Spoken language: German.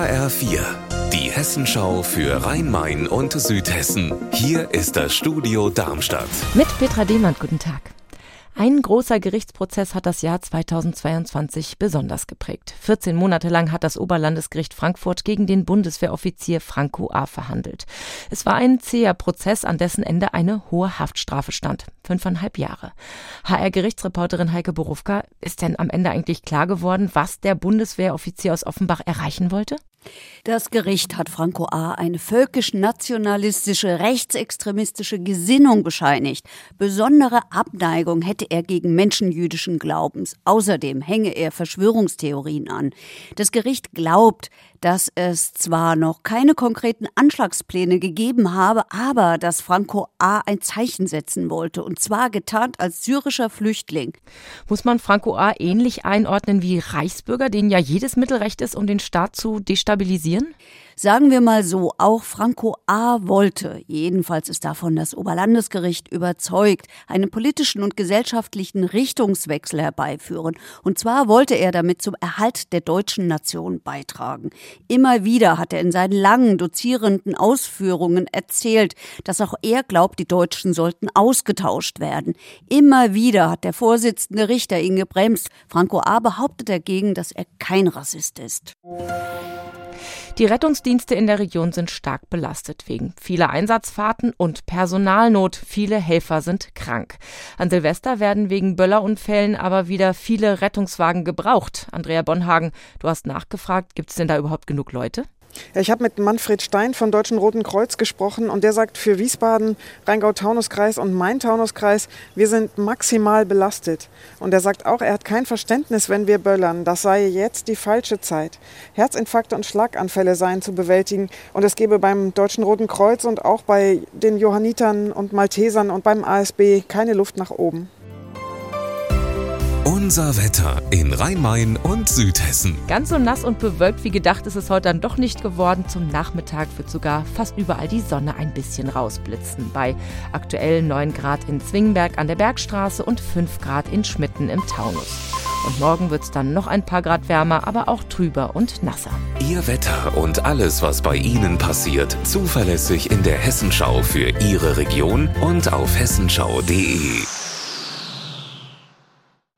HR4, die Hessenschau für Rhein-Main und Südhessen. Hier ist das Studio Darmstadt. Mit Petra Demand, guten Tag. Ein großer Gerichtsprozess hat das Jahr 2022 besonders geprägt. 14 Monate lang hat das Oberlandesgericht Frankfurt gegen den Bundeswehroffizier Franco A. verhandelt. Es war ein zäher Prozess, an dessen Ende eine hohe Haftstrafe stand. Fünfeinhalb Jahre. HR-Gerichtsreporterin Heike Borufka, ist denn am Ende eigentlich klar geworden, was der Bundeswehroffizier aus Offenbach erreichen wollte? Das Gericht hat Franco A. eine völkisch-nationalistische, rechtsextremistische Gesinnung bescheinigt. Besondere Abneigung hätte er gegen menschenjüdischen Glaubens. Außerdem hänge er Verschwörungstheorien an. Das Gericht glaubt, dass es zwar noch keine konkreten Anschlagspläne gegeben habe, aber dass Franco A. ein Zeichen setzen wollte, und zwar getarnt als syrischer Flüchtling. Muss man Franco A. ähnlich einordnen wie Reichsbürger, denen ja jedes Mittel recht ist, um den Staat zu destabilisieren? Sagen wir mal so, auch Franco A. wollte, jedenfalls ist davon das Oberlandesgericht überzeugt, einen politischen und gesellschaftlichen Richtungswechsel herbeiführen. Und zwar wollte er damit zum Erhalt der deutschen Nation beitragen. Immer wieder hat er in seinen langen dozierenden Ausführungen erzählt, dass auch er glaubt, die Deutschen sollten ausgetauscht werden. Immer wieder hat der Vorsitzende Richter ihn gebremst. Franco A. behauptet dagegen, dass er kein Rassist ist. Die Rettungsdienste in der Region sind stark belastet wegen vieler Einsatzfahrten und Personalnot. Viele Helfer sind krank. An Silvester werden wegen Böllerunfällen aber wieder viele Rettungswagen gebraucht. Andrea Bonhagen, du hast nachgefragt, gibt es denn da überhaupt genug Leute? Ja, ich habe mit Manfred Stein vom Deutschen Roten Kreuz gesprochen und der sagt, für Wiesbaden, Rheingau-Taunus-Kreis und Main-Taunus-Kreis, wir sind maximal belastet. Und er sagt auch, er hat kein Verständnis, wenn wir böllern. Das sei jetzt die falsche Zeit. Herzinfarkte und Schlaganfälle seien zu bewältigen und es gebe beim Deutschen Roten Kreuz und auch bei den Johannitern und Maltesern und beim ASB keine Luft nach oben. Unser Wetter in Rhein-Main und Südhessen. Ganz so nass und bewölkt wie gedacht ist es heute dann doch nicht geworden. Zum Nachmittag wird sogar fast überall die Sonne ein bisschen rausblitzen. Bei aktuell 9 Grad in Zwingenberg an der Bergstraße und 5 Grad in Schmitten im Taunus. Und morgen wird es dann noch ein paar Grad wärmer, aber auch trüber und nasser. Ihr Wetter und alles, was bei Ihnen passiert, zuverlässig in der Hessenschau für Ihre Region und auf hessenschau.de.